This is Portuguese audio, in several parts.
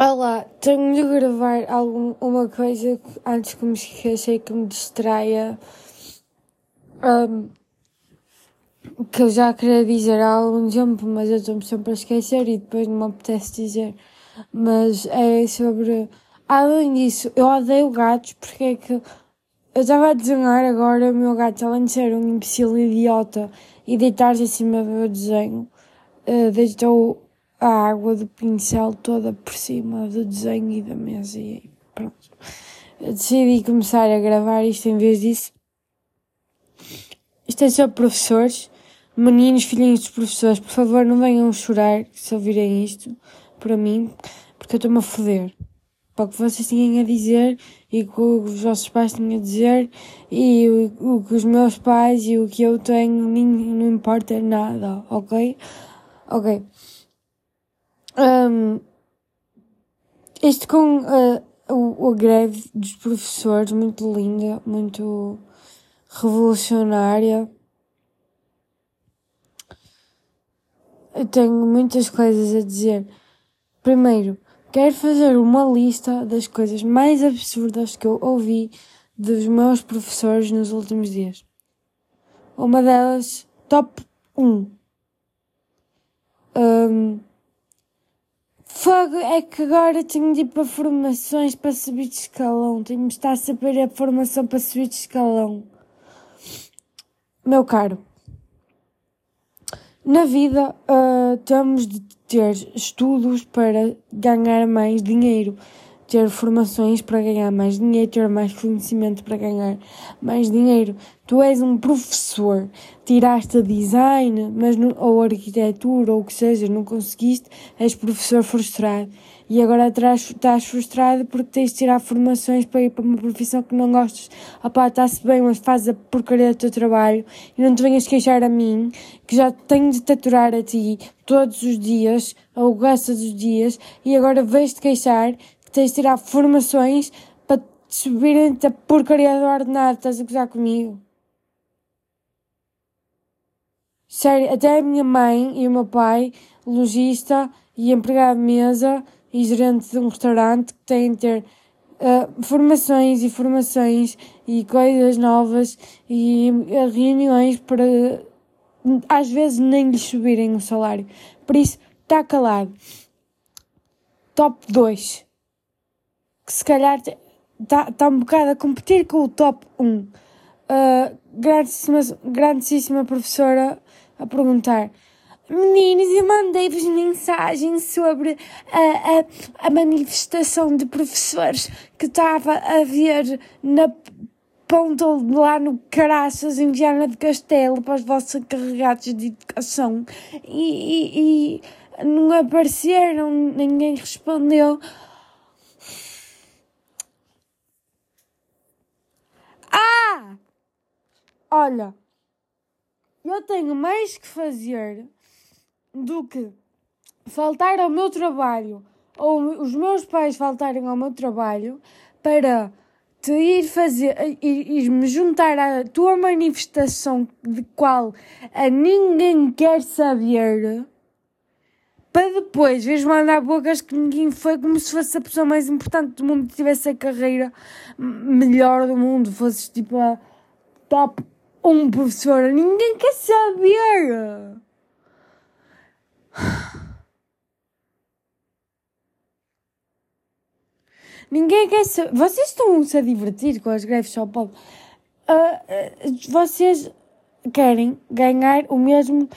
Olá, tenho de gravar algum, uma coisa antes que me esqueça e que me distraia. Um, que eu já queria dizer há algum tempo, mas eu estou-me sempre a esquecer e depois não me apetece dizer. Mas é sobre. Além disso, eu odeio gatos porque é que. Eu estava a desenhar agora o meu gato, além de ser um imbecil idiota e deitar-se acima do meu desenho, uh, deitou a água do pincel toda por cima do desenho e da mesa e pronto. Eu decidi começar a gravar isto em vez disso. Isto é só professores, meninos, filhinhos dos professores, por favor não venham chorar se ouvirem isto para mim, porque eu estou-me a foder. Para o que vocês tinham a dizer e o que os vossos pais tinham a dizer e o, o que os meus pais e o que eu tenho não importa nada, ok? Ok. Um, isto com uh, o, a greve dos professores, muito linda, muito revolucionária. Eu tenho muitas coisas a dizer. Primeiro, quero fazer uma lista das coisas mais absurdas que eu ouvi dos meus professores nos últimos dias. Uma delas, top 1. Um, Fogo é que agora tenho de ir para formações para subir de escalão. Tenho de estar a saber a formação para subir de escalão. Meu caro, na vida uh, temos de ter estudos para ganhar mais dinheiro ter formações para ganhar mais dinheiro, ter mais conhecimento para ganhar mais dinheiro. Tu és um professor, tiraste design, mas ou arquitetura, ou o que seja, não conseguiste, és professor frustrado. E agora estás frustrado porque tens de tirar formações para ir para uma profissão que não gostas. Opá, está-se bem, mas faz a porcaria do teu trabalho e não te venhas queixar a mim, que já tenho de taturar a ti todos os dias, ou gastas dos dias, e agora vais-te queixar tens de tirar formações para subirem a porcaria do ordenado, estás a gozar comigo? Sério, até a minha mãe e o meu pai, lojista e empregado de mesa e gerente de um restaurante, que têm de ter uh, formações e formações e coisas novas e uh, reuniões para às vezes nem lhes subirem o salário. Por isso, está calado. Top 2 que se calhar está tá um bocado a competir com o top 1. Uh, grandíssima, grandíssima professora a perguntar. Meninos, eu mandei-vos mensagem sobre a, a, a manifestação de professores que estava a ver na ponta lá no Caraças, em Viana de Castelo, para os vossos encarregados de educação. E, e, e não apareceram, ninguém respondeu. Olha, eu tenho mais que fazer do que faltar ao meu trabalho ou os meus pais faltarem ao meu trabalho para te ir fazer, ir, ir me juntar à tua manifestação de qual a ninguém quer saber para depois veres mandar bocas que ninguém foi como se fosse a pessoa mais importante do mundo tivesse a carreira melhor do mundo, fosses tipo a top um professor, ninguém quer saber. Ninguém quer saber. Vocês estão-se a divertir com as greves só pode. Uh, uh, vocês querem ganhar o mesmo,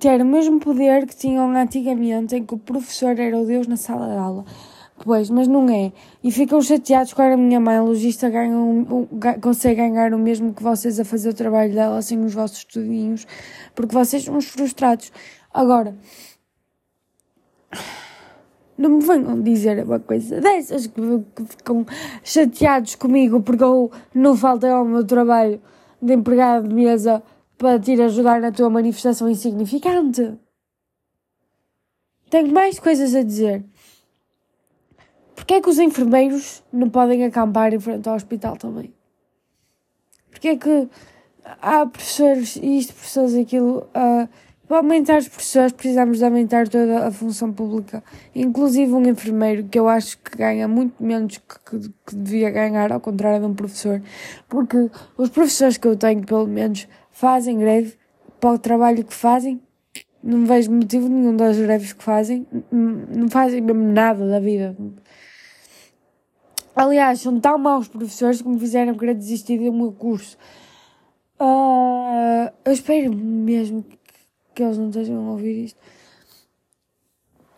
ter o mesmo poder que tinham antigamente, em que o professor era o Deus na sala de aula. Pois, mas não é. E ficam chateados com a minha mãe, a logista, ganha um, consegue ganhar o mesmo que vocês a fazer o trabalho dela, assim, os vossos estudinhos, porque vocês são uns frustrados. Agora, não me venham dizer uma coisa dessas que, que ficam chateados comigo porque eu não faltei ao meu trabalho de empregado de mesa para te ir ajudar na tua manifestação insignificante. Tenho mais coisas a dizer. Porquê é que os enfermeiros não podem acampar em frente ao hospital também? Porquê é que há professores isto, professores aquilo, uh, Para aumentar os professores, precisamos de aumentar toda a função pública, inclusive um enfermeiro, que eu acho que ganha muito menos que, que, que devia ganhar, ao contrário de um professor, porque os professores que eu tenho, pelo menos, fazem greve para o trabalho que fazem. Não vejo motivo nenhum das greves que fazem, não fazem mesmo nada da vida. Aliás, são tão maus professores que me fizeram querer desistir do meu curso. Uh, eu espero mesmo que eles não estejam a ouvir isto.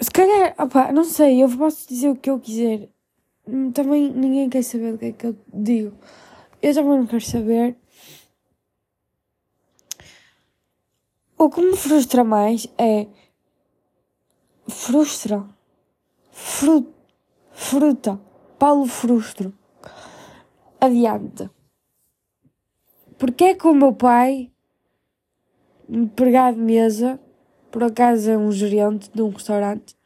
Se calhar, opa, não sei, eu posso dizer o que eu quiser. Também ninguém quer saber o que é que eu digo. Eu também não quero saber. O que me frustra mais é. Frustra. Fruta. Fruta. Paulo Frustro. Adiante. Porque é que o meu pai empregado de mesa, por acaso é um gerente de um restaurante,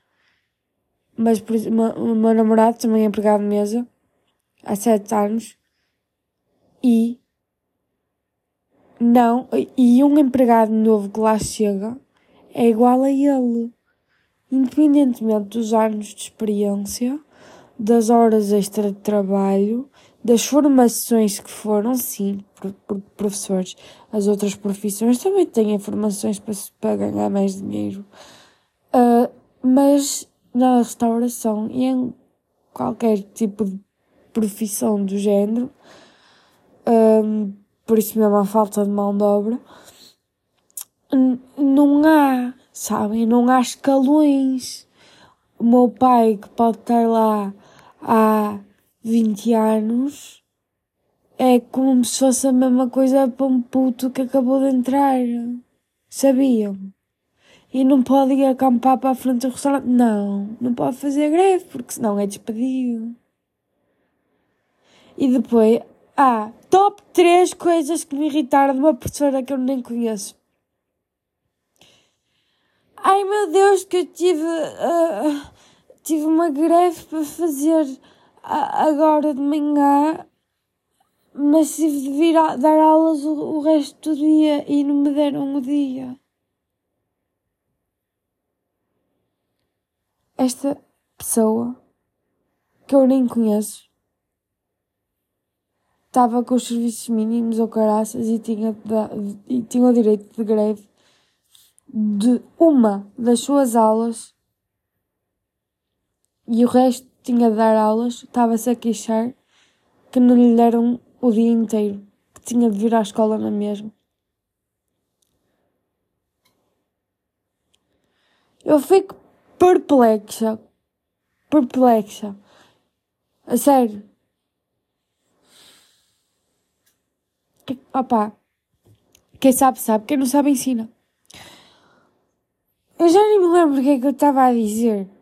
mas o meu namorado também é empregado de mesa, há sete anos, e não, e um empregado novo que lá chega é igual a ele, independentemente dos anos de experiência, das horas extra de trabalho, das formações que foram, sim, por, por professores. As outras profissões também têm formações para, para ganhar mais dinheiro. Uh, mas na restauração e em qualquer tipo de profissão do género, um, ah, por isso mesmo a falta de mão de obra, não há, sabem, não há escalões. O meu pai que pode estar lá há 20 anos é como se fosse a mesma coisa para um puto que acabou de entrar. Sabiam? E não pode ir acampar para a frente do restaurante. Não, não pode fazer greve, porque senão é despedido. E depois, ah, top 3 coisas que me irritaram de uma professora que eu nem conheço. Ai meu Deus, que eu tive, uh, tive uma greve para fazer agora de manhã, mas tive de vir dar aulas o, o resto do dia e não me deram o dia. Esta pessoa, que eu nem conheço, estava com os serviços mínimos ou caraças e tinha, e tinha o direito de greve de uma das suas aulas e o resto tinha de dar aulas, estava-se a queixar que não lhe deram o dia inteiro, que tinha de vir à escola na mesma. Eu fico perplexa. Perplexa. A sério. Que, opa. Quem sabe, sabe. Quem não sabe, ensina. Eu já nem me lembro o que é que eu estava a dizer.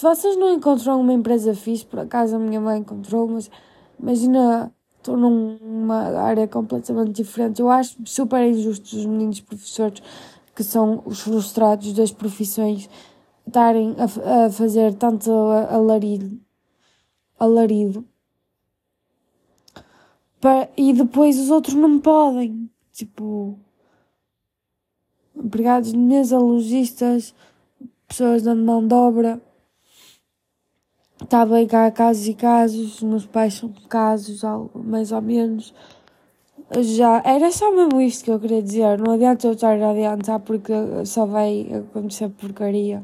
Se vocês não encontram uma empresa fixe, por acaso a minha mãe encontrou, mas imagina, estou numa área completamente diferente. Eu acho super injusto os meninos professores que são os frustrados das profissões estarem a, a fazer tanto alarido, alarido para, e depois os outros não podem. Tipo, empregados de mesa, lojistas, pessoas da mão de obra Está bem que há casos e casos, os meus pais são casos, mais ou menos. Já, era só mesmo isto que eu queria dizer. Não adianta eu estar a adiantar porque só vai acontecer porcaria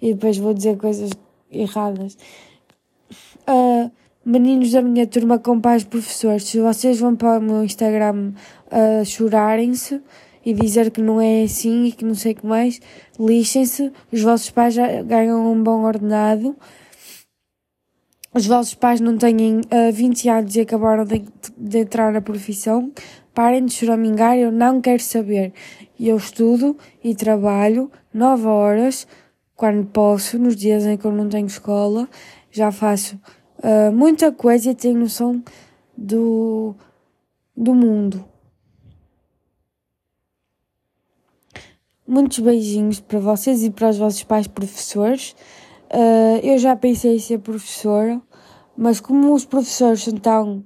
e depois vou dizer coisas erradas. Uh, meninos da minha turma com pais professores, se vocês vão para o meu Instagram uh, chorarem-se e dizer que não é assim e que não sei o que mais, lixem-se, os vossos pais já ganham um bom ordenado os vossos pais não têm uh, 20 anos e acabaram de, de, entrar na profissão, parem de choramingar, eu não quero saber. Eu estudo e trabalho 9 horas quando posso, nos dias em que eu não tenho escola, já faço uh, muita coisa e tenho noção do, do mundo. Muitos beijinhos para vocês e para os vossos pais professores. Uh, eu já pensei em ser professora, mas como os professores são tão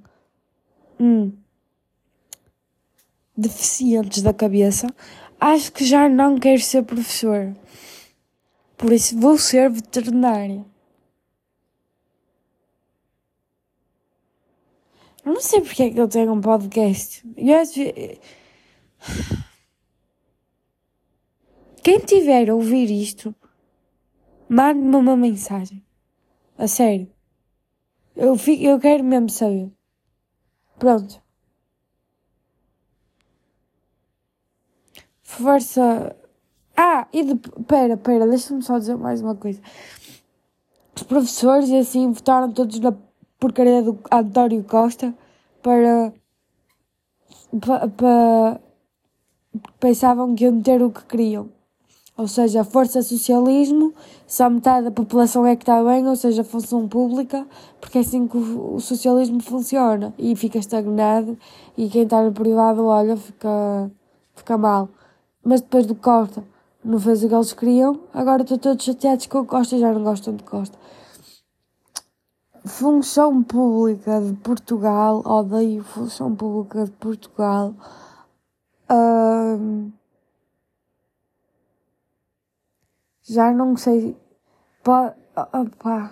hum, deficientes da cabeça, acho que já não quero ser professor. Por isso vou ser veterinária. Eu não sei porque é que eu tenho um podcast. Quem tiver a ouvir isto, mande-me uma mensagem. A sério. Eu, fico, eu quero mesmo saber. Pronto. Força. Ah, e de. Pera, pera, deixa-me só dizer mais uma coisa. Os professores e assim votaram todos na porcaria do António Costa para. para. pensavam que iam ter o que queriam. Ou seja, força socialismo, só metade da população é que está bem, ou seja, função pública, porque é assim que o, o socialismo funciona e fica estagnado e quem está no privado, olha, fica, fica mal. Mas depois do Costa não fez o que eles queriam, agora estão todos chateados com o Costa já não gostam de Costa. Função Pública de Portugal, odeio Função Pública de Portugal. Um, já não sei. Pá, opa.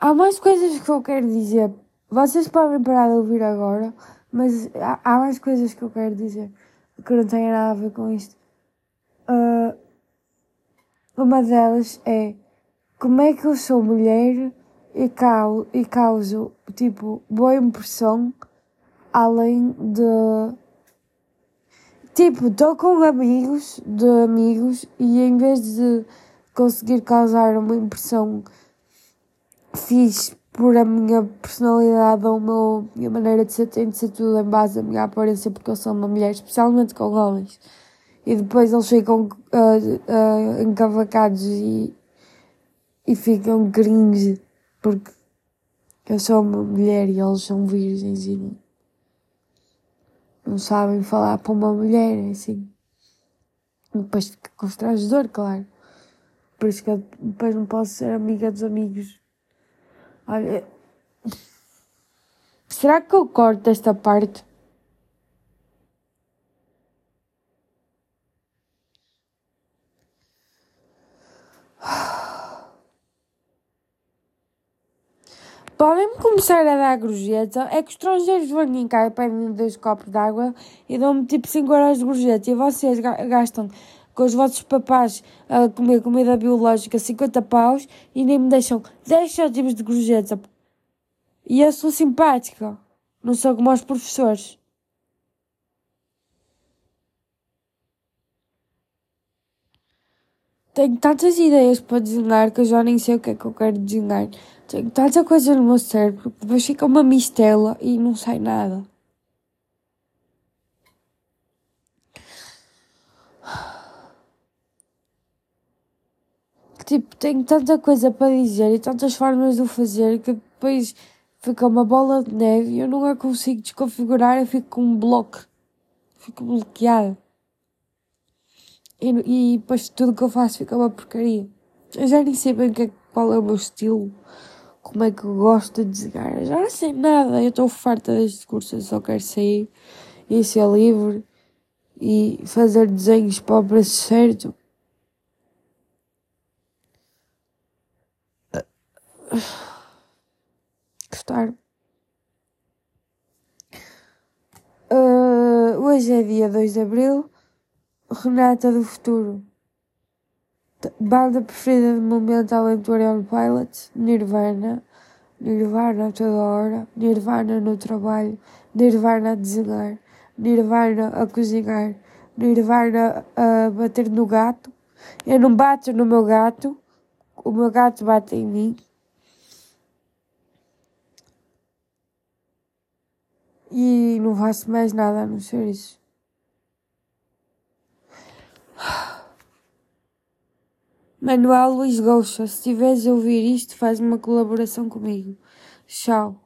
Há mais coisas que eu quero dizer. Vocês podem parar de ouvir agora, mas há, há mais coisas que eu quero dizer que não têm nada a ver com isto. Uh, uma delas é como é que eu sou mulher e, cau e causo, tipo, boa impressão além de Tipo, estou com amigos de amigos e em vez de conseguir causar uma impressão fixe por a minha personalidade ou a minha maneira de ser, tem de ser tudo em base à minha aparência porque eu sou uma mulher, especialmente com homens. E depois eles ficam uh, uh, encavacados e, e ficam cringe porque eu sou uma mulher e eles são virgens e não sabem falar para uma mulher, assim. Depois fica constrangedor, claro. Por isso que eu depois não posso ser amiga dos amigos. Olha. Será que eu corto esta parte? Começar a dar gorjeta. É que os estrangeiros vêm cá e pedem dois copos de água e dão-me tipo 5 euros de gorjeta. E vocês gastam com os vossos papás a comer comida biológica 50 paus e nem me deixam 10 cêntimos de gorjeta. E eu sou simpática. Não sou como os professores. Tenho tantas ideias para desenhar que eu já nem sei o que é que eu quero desenhar. Tenho tanta coisa no meu cérebro que depois fica uma mistela e não sai nada. Tipo, tenho tanta coisa para dizer e tantas formas de o fazer que depois fica uma bola de neve e eu não a consigo desconfigurar, eu fico com um bloco. Fico bloqueado. E, e depois tudo que eu faço fica uma porcaria. Eu já nem sei bem que, é, qual é o meu estilo, como é que eu gosto de. Eu já não sei nada, eu estou farta deste curso, eu só quero sair e ser livre e fazer desenhos para o preço certo. Gostar. Uh, hoje é dia 2 de Abril. Renata do Futuro. Banda preferida de momento além do Pilot, Nirvana, Nirvana toda hora, Nirvana no trabalho, Nirvana a desenhar, Nirvana a cozinhar, Nirvana a bater no gato. Eu não bato no meu gato, o meu gato bate em mim. E não faço mais nada a não ser isso. Manuel Luís Goucha, se estiveres a ouvir isto, faz uma colaboração comigo. Tchau.